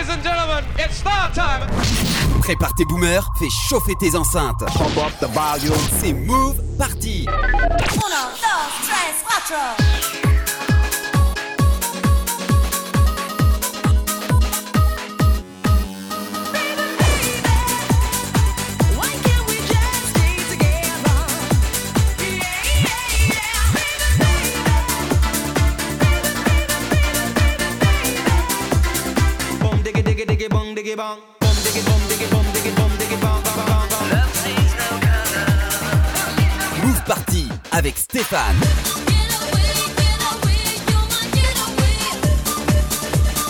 Ladies and gentlemen, it's start time. Prépare tes boomers, fais chauffer tes enceintes. C'est Move Party. Uno, dos, tres, cuatro. Diggy diggy diggy diggy. Move Party avec Stéphane.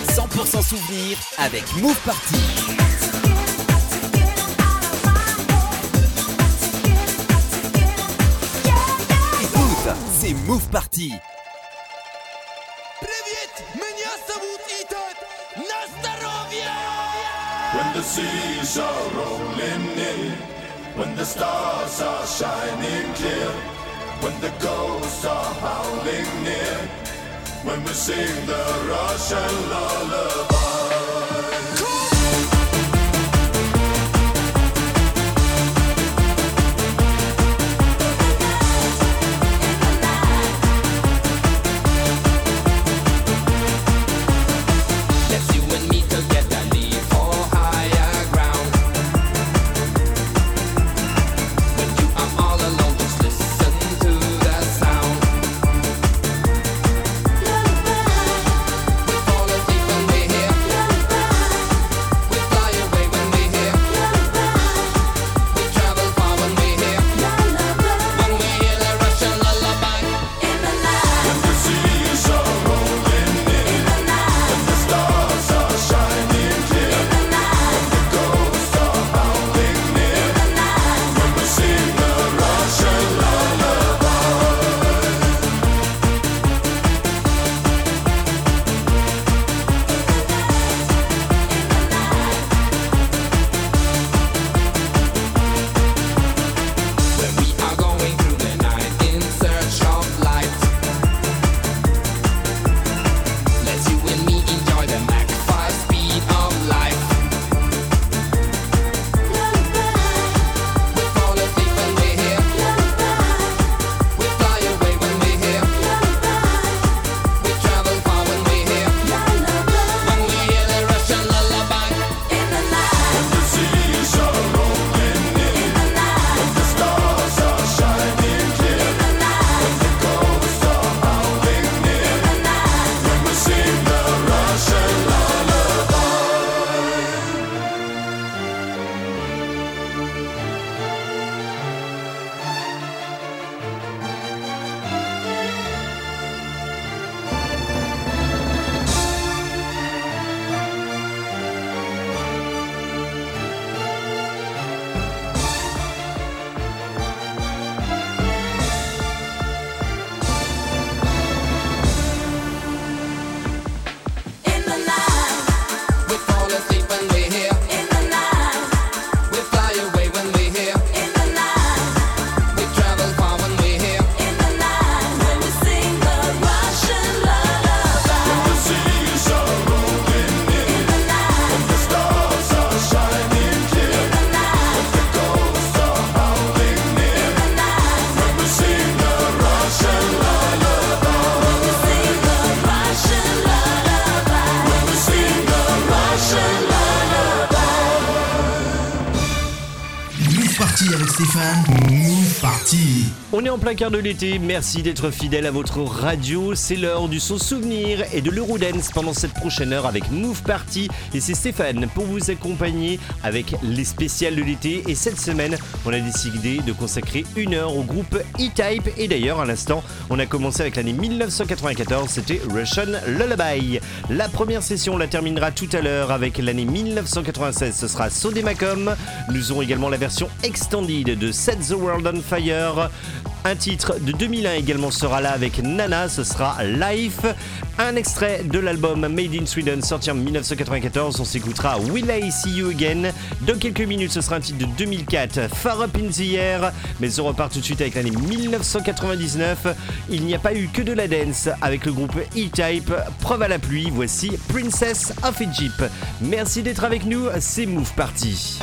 100% souvenir avec Move Party. C'est Move Party. The seas are rolling in, when the stars are shining clear, when the ghosts are howling near, when we sing the Russian lullaby. On est en plein quart de l'été, merci d'être fidèle à votre radio. C'est l'heure du son souvenir et de l'Eurodance pendant cette prochaine heure avec Move Party. Et c'est Stéphane pour vous accompagner avec les spéciales de l'été. Et cette semaine, on a décidé de consacrer une heure au groupe E-Type. Et d'ailleurs, à l'instant, on a commencé avec l'année 1994, c'était Russian Lullaby. La première session, on la terminera tout à l'heure avec l'année 1996, ce sera Sodemacom. Nous aurons également la version extended de Set the World on Fire. Un titre de 2001 également sera là avec Nana, ce sera Life. Un extrait de l'album Made in Sweden sorti en 1994. On s'écoutera Will I See You Again. Dans quelques minutes, ce sera un titre de 2004, Far Up in the Air. Mais on repart tout de suite avec l'année 1999. Il n'y a pas eu que de la dance avec le groupe E-Type. Preuve à la pluie, voici Princess of Egypt. Merci d'être avec nous, c'est Move Party.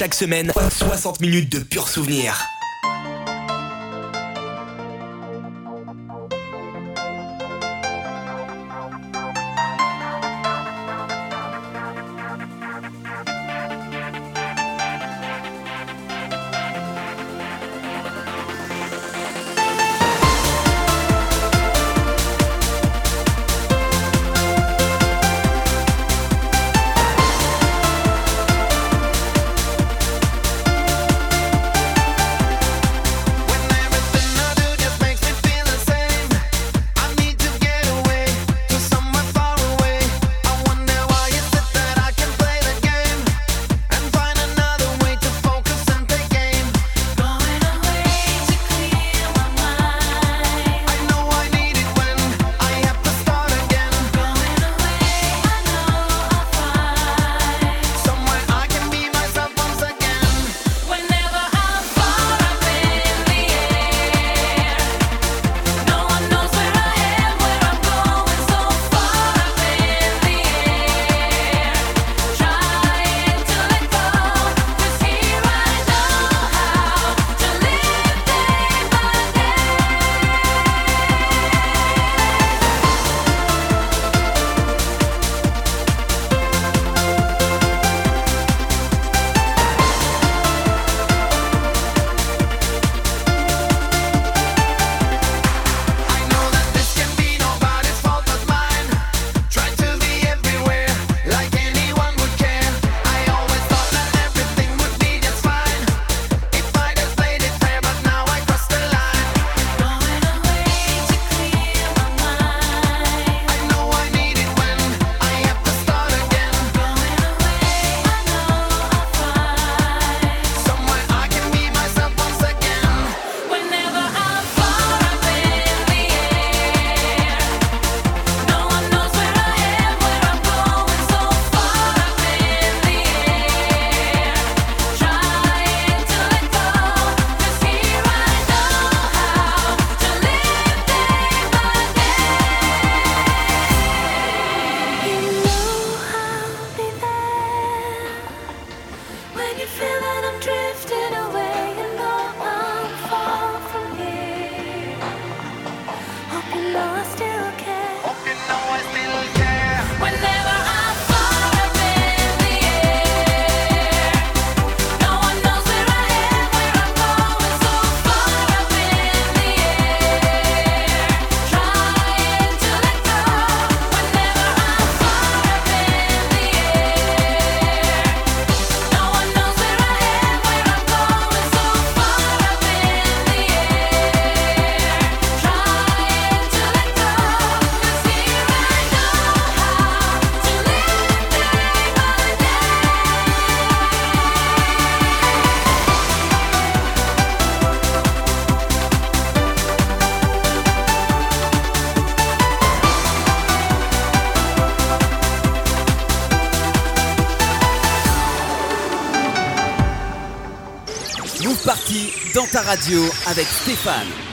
Chaque semaine, 60 minutes de pur souvenir. Avec Stéphane.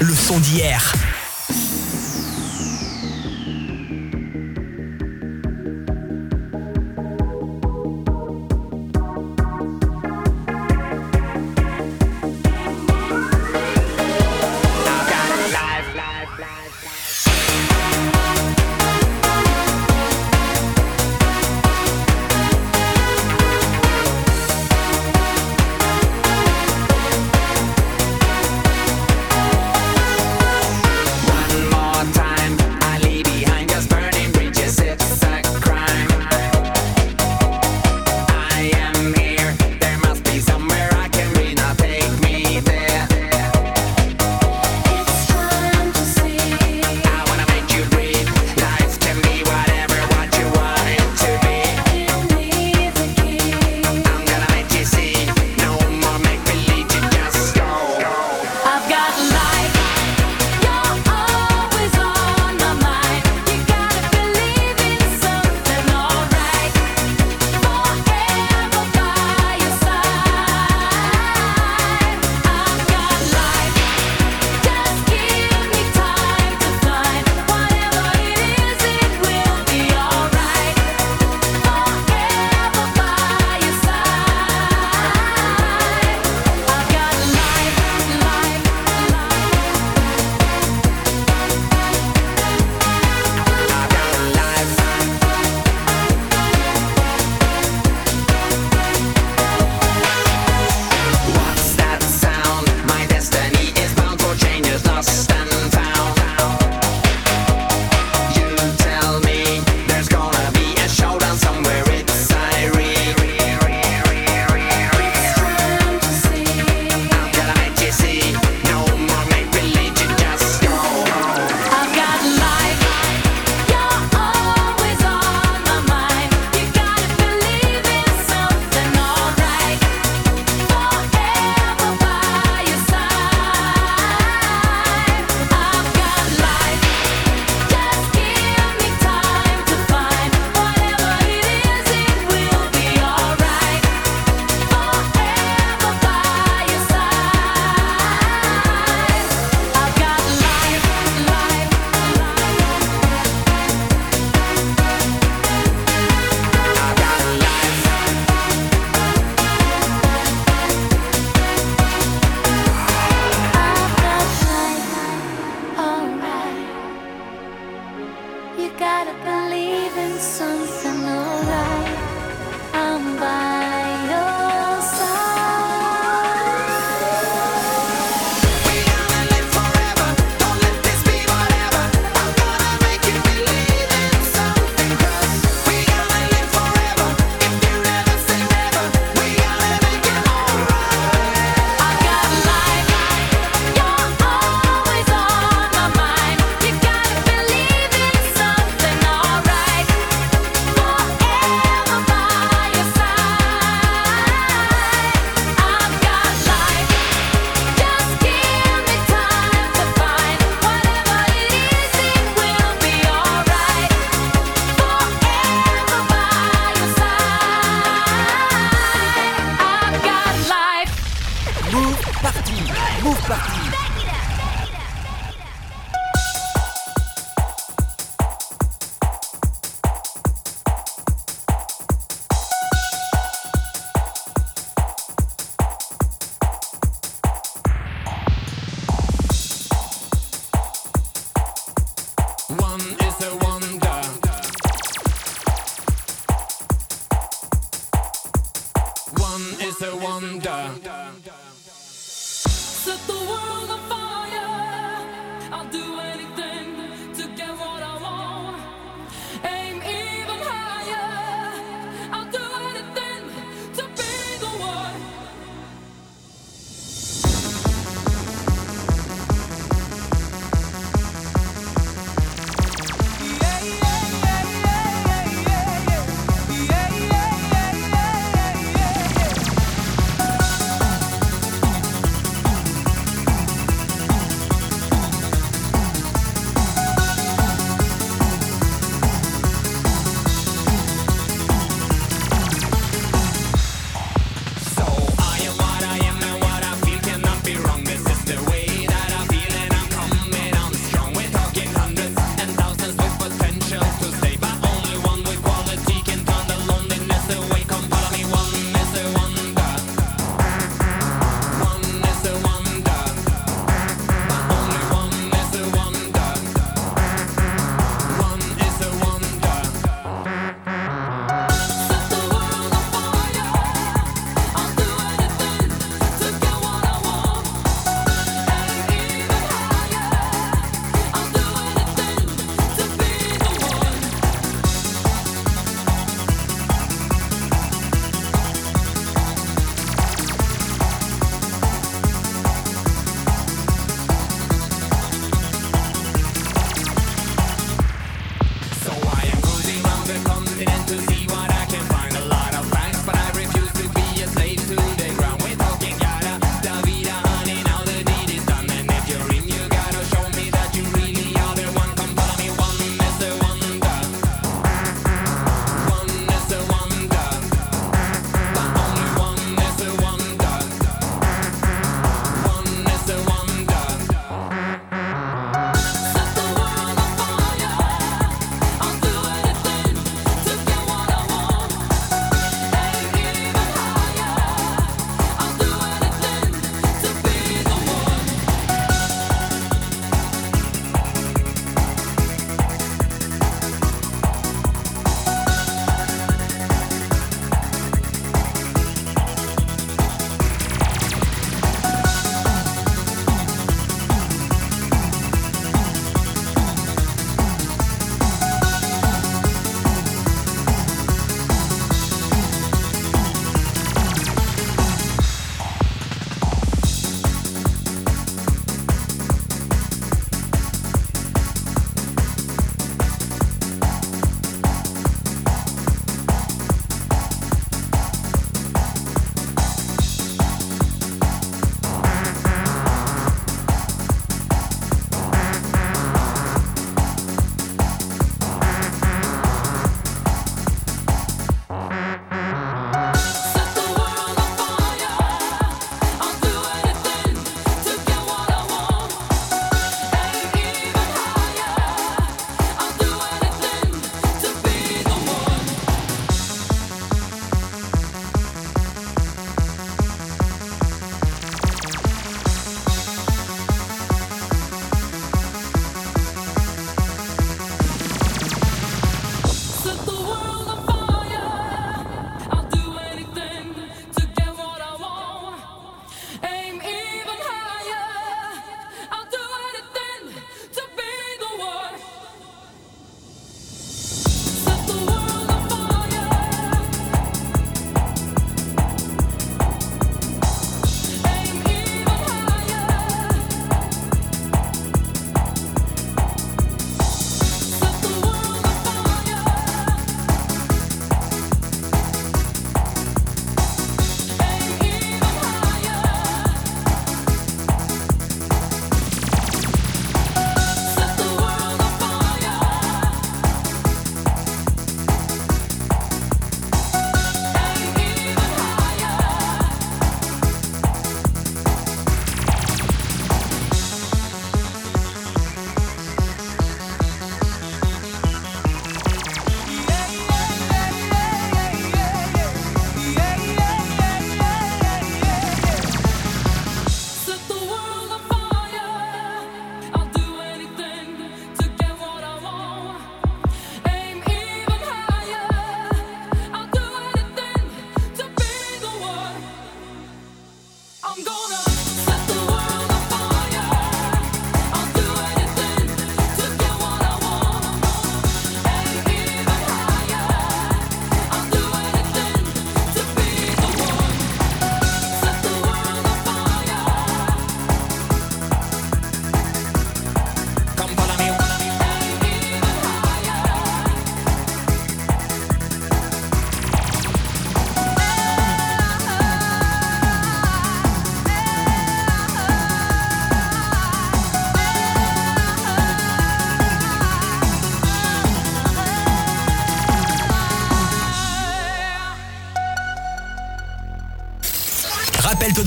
Le son d'hier.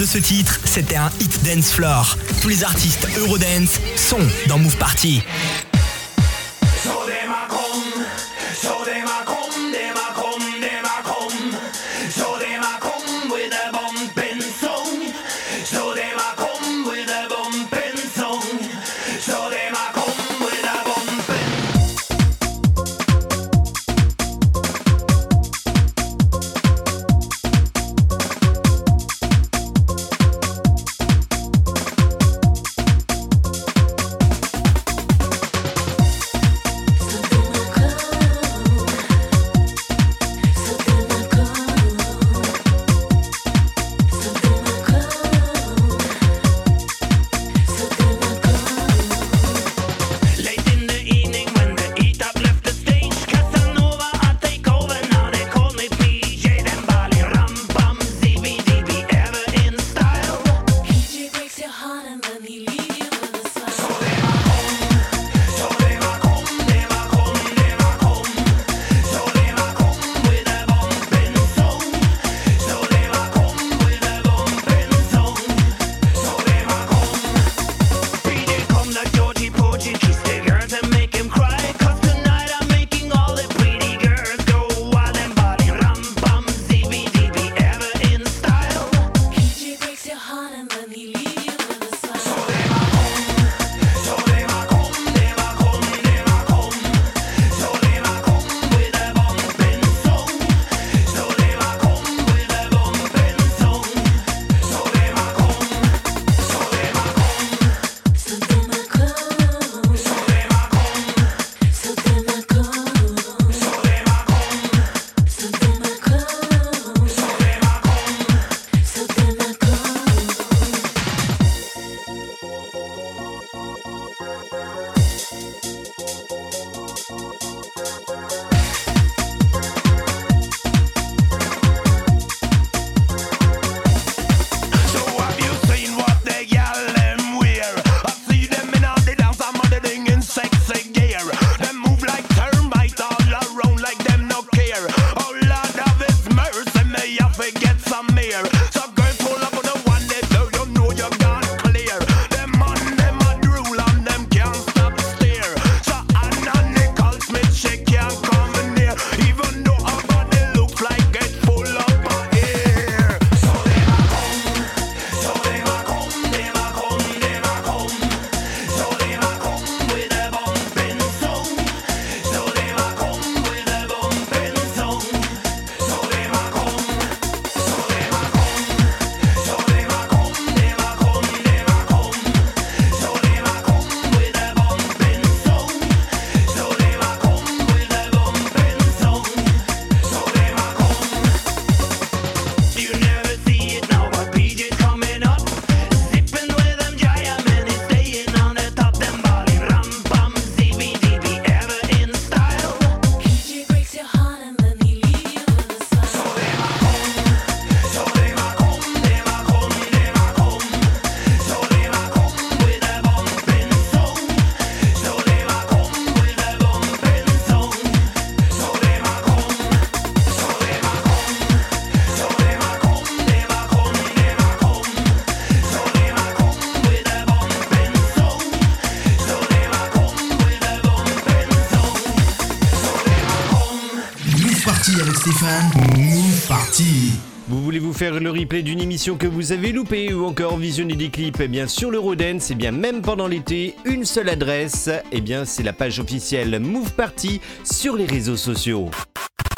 ce titre, c'était un hit dance floor. Tous les artistes Eurodance sont dans Move Party. Stéphane, Move Party. Vous voulez vous faire le replay d'une émission que vous avez loupée ou encore visionner des clips? Eh bien sur le et eh bien même pendant l'été, une seule adresse, eh bien c'est la page officielle Move Party sur les réseaux sociaux.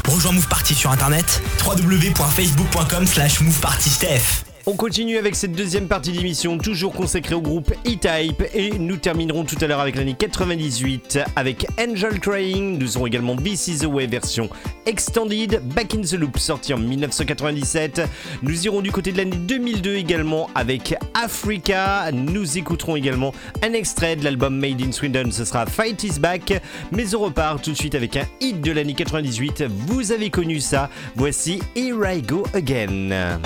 Rejoins Move Party sur internet www.facebook.com slash movepartysteph on continue avec cette deuxième partie d'émission, toujours consacrée au groupe E-Type, et nous terminerons tout à l'heure avec l'année 98 avec Angel Crying. Nous aurons également This Is the Way version extended, Back in the Loop sorti en 1997. Nous irons du côté de l'année 2002 également avec Africa. Nous écouterons également un extrait de l'album Made in Sweden, ce sera Fight Is Back. Mais on repart tout de suite avec un hit de l'année 98. Vous avez connu ça, voici Here I Go Again.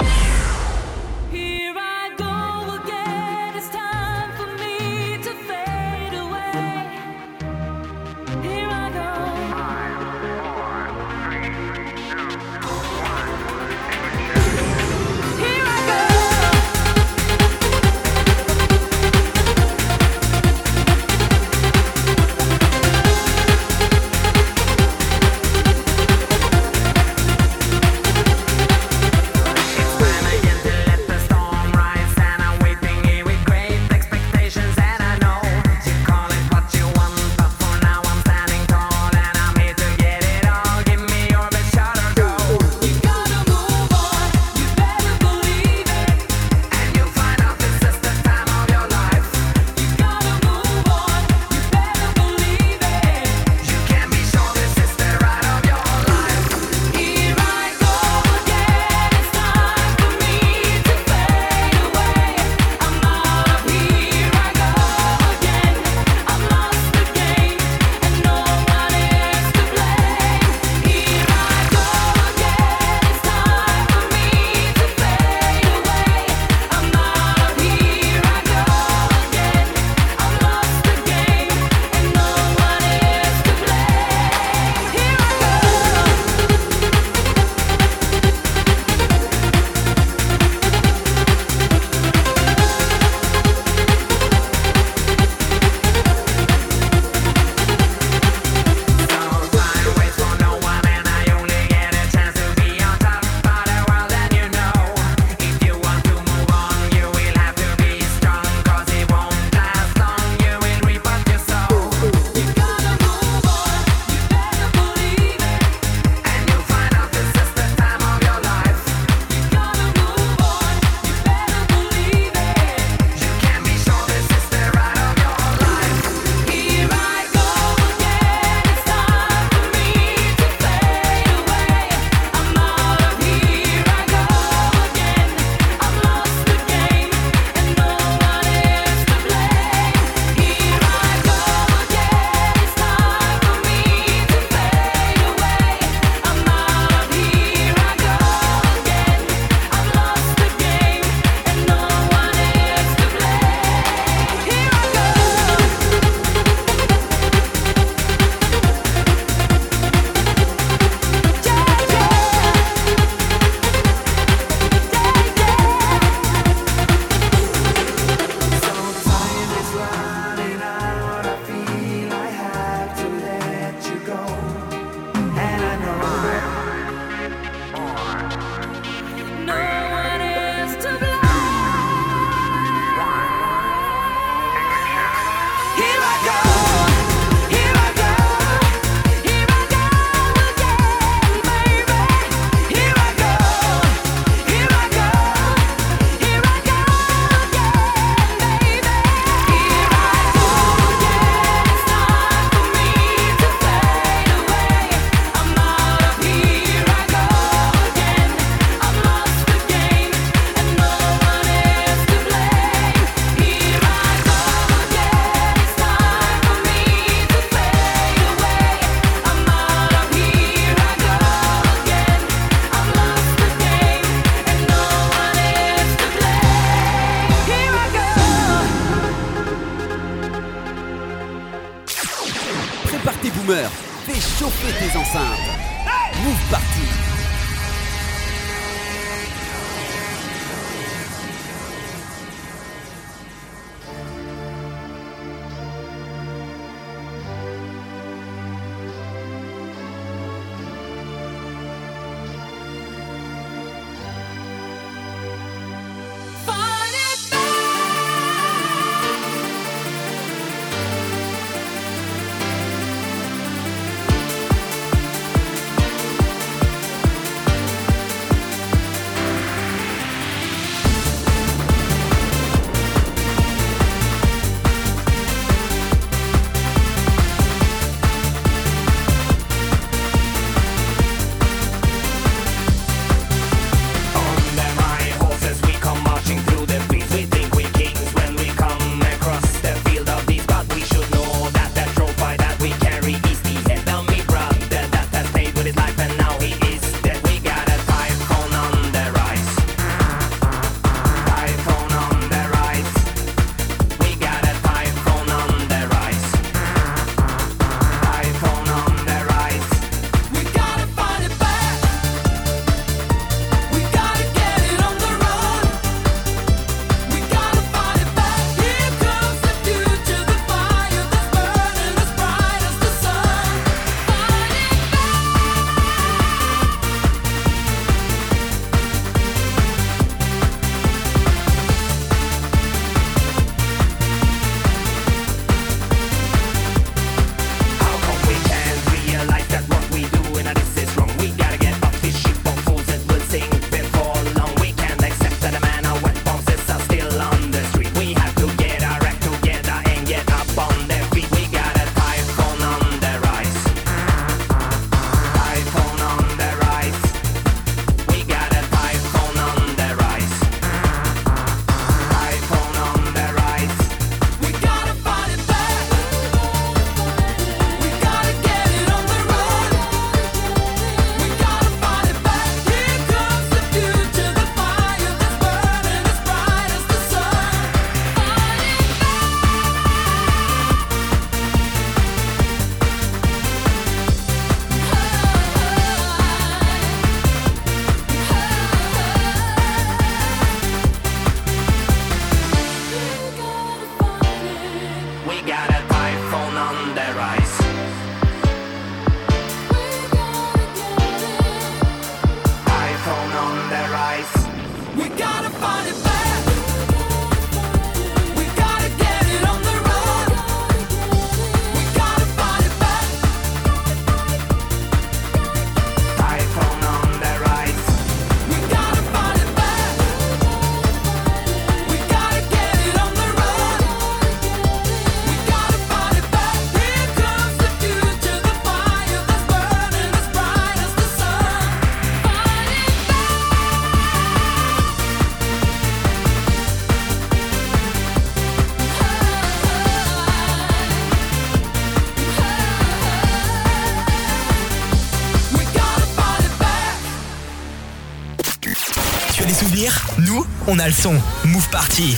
On a le son. Move Party.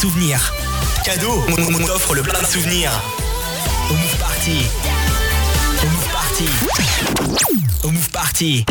souvenirs. Cadeau, on, t'offre le plein de souvenirs. Au Move Party. Au Move Party. Au Move Party.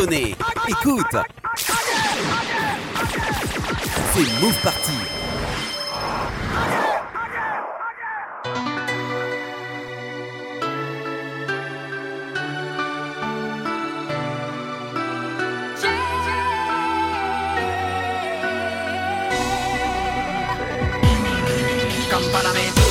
Écoute. C'est Move Party. Come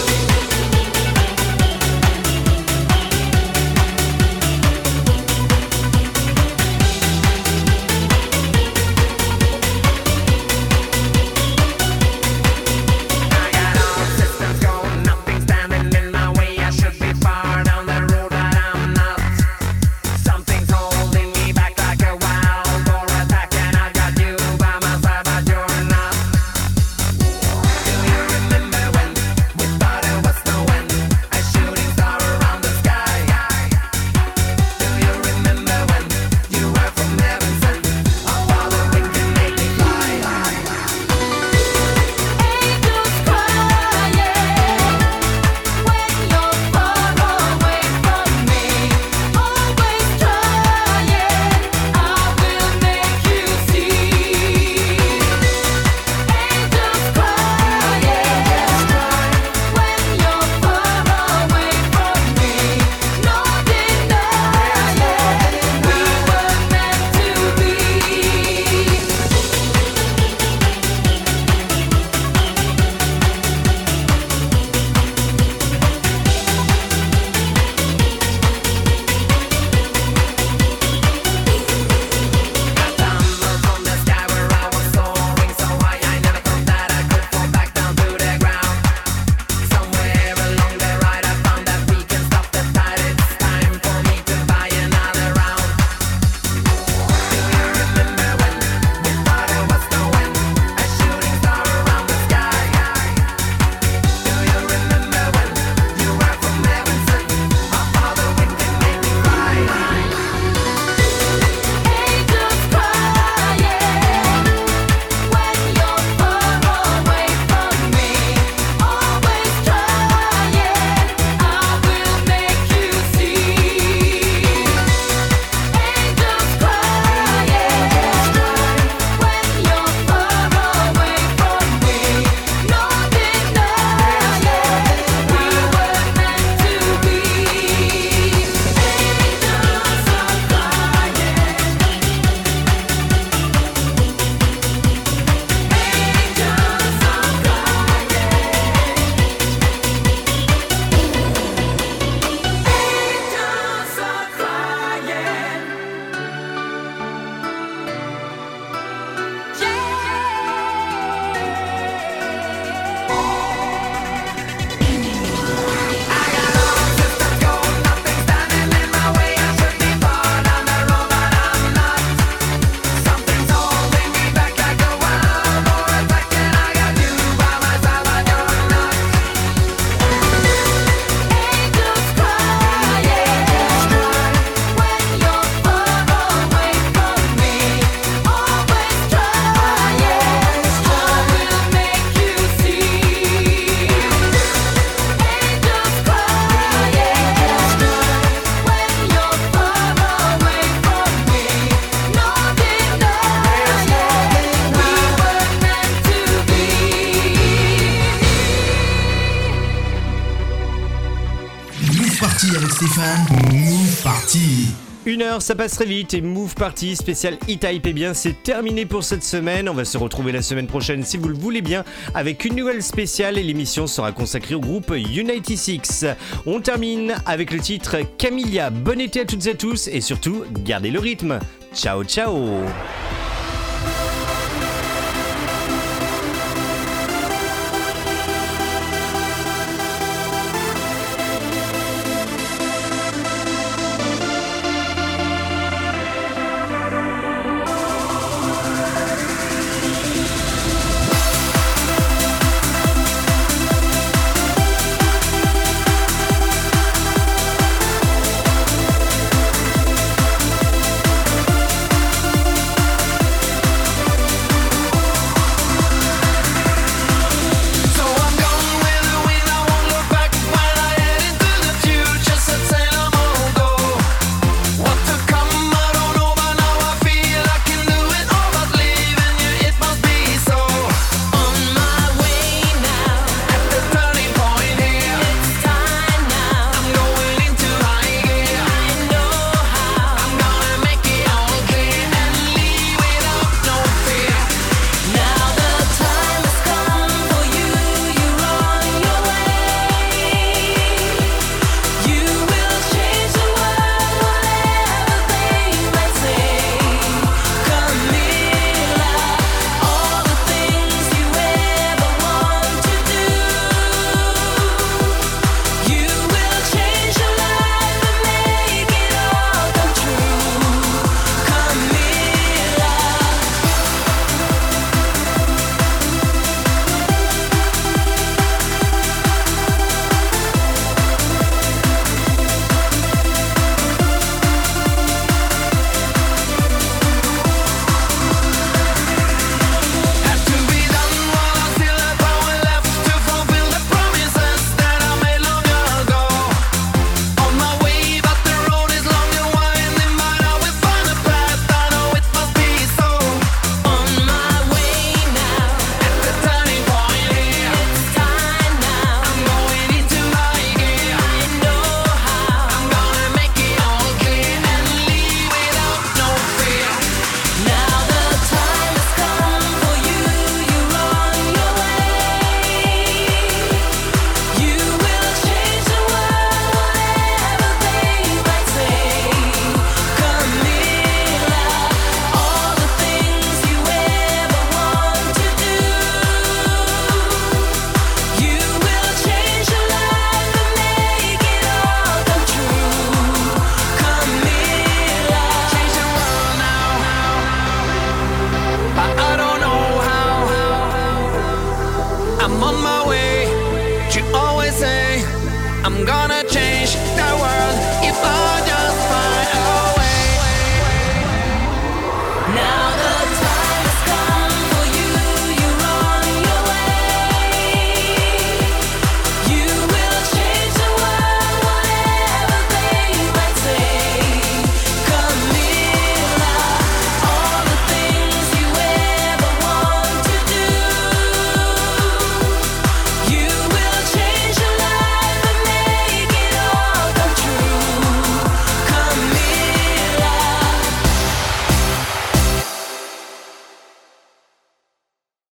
ça passe très vite et Move Party spécial E-Type, et bien c'est terminé pour cette semaine. On va se retrouver la semaine prochaine si vous le voulez bien avec une nouvelle spéciale et l'émission sera consacrée au groupe United Six. On termine avec le titre Camilla. Bon été à toutes et à tous et surtout, gardez le rythme. Ciao ciao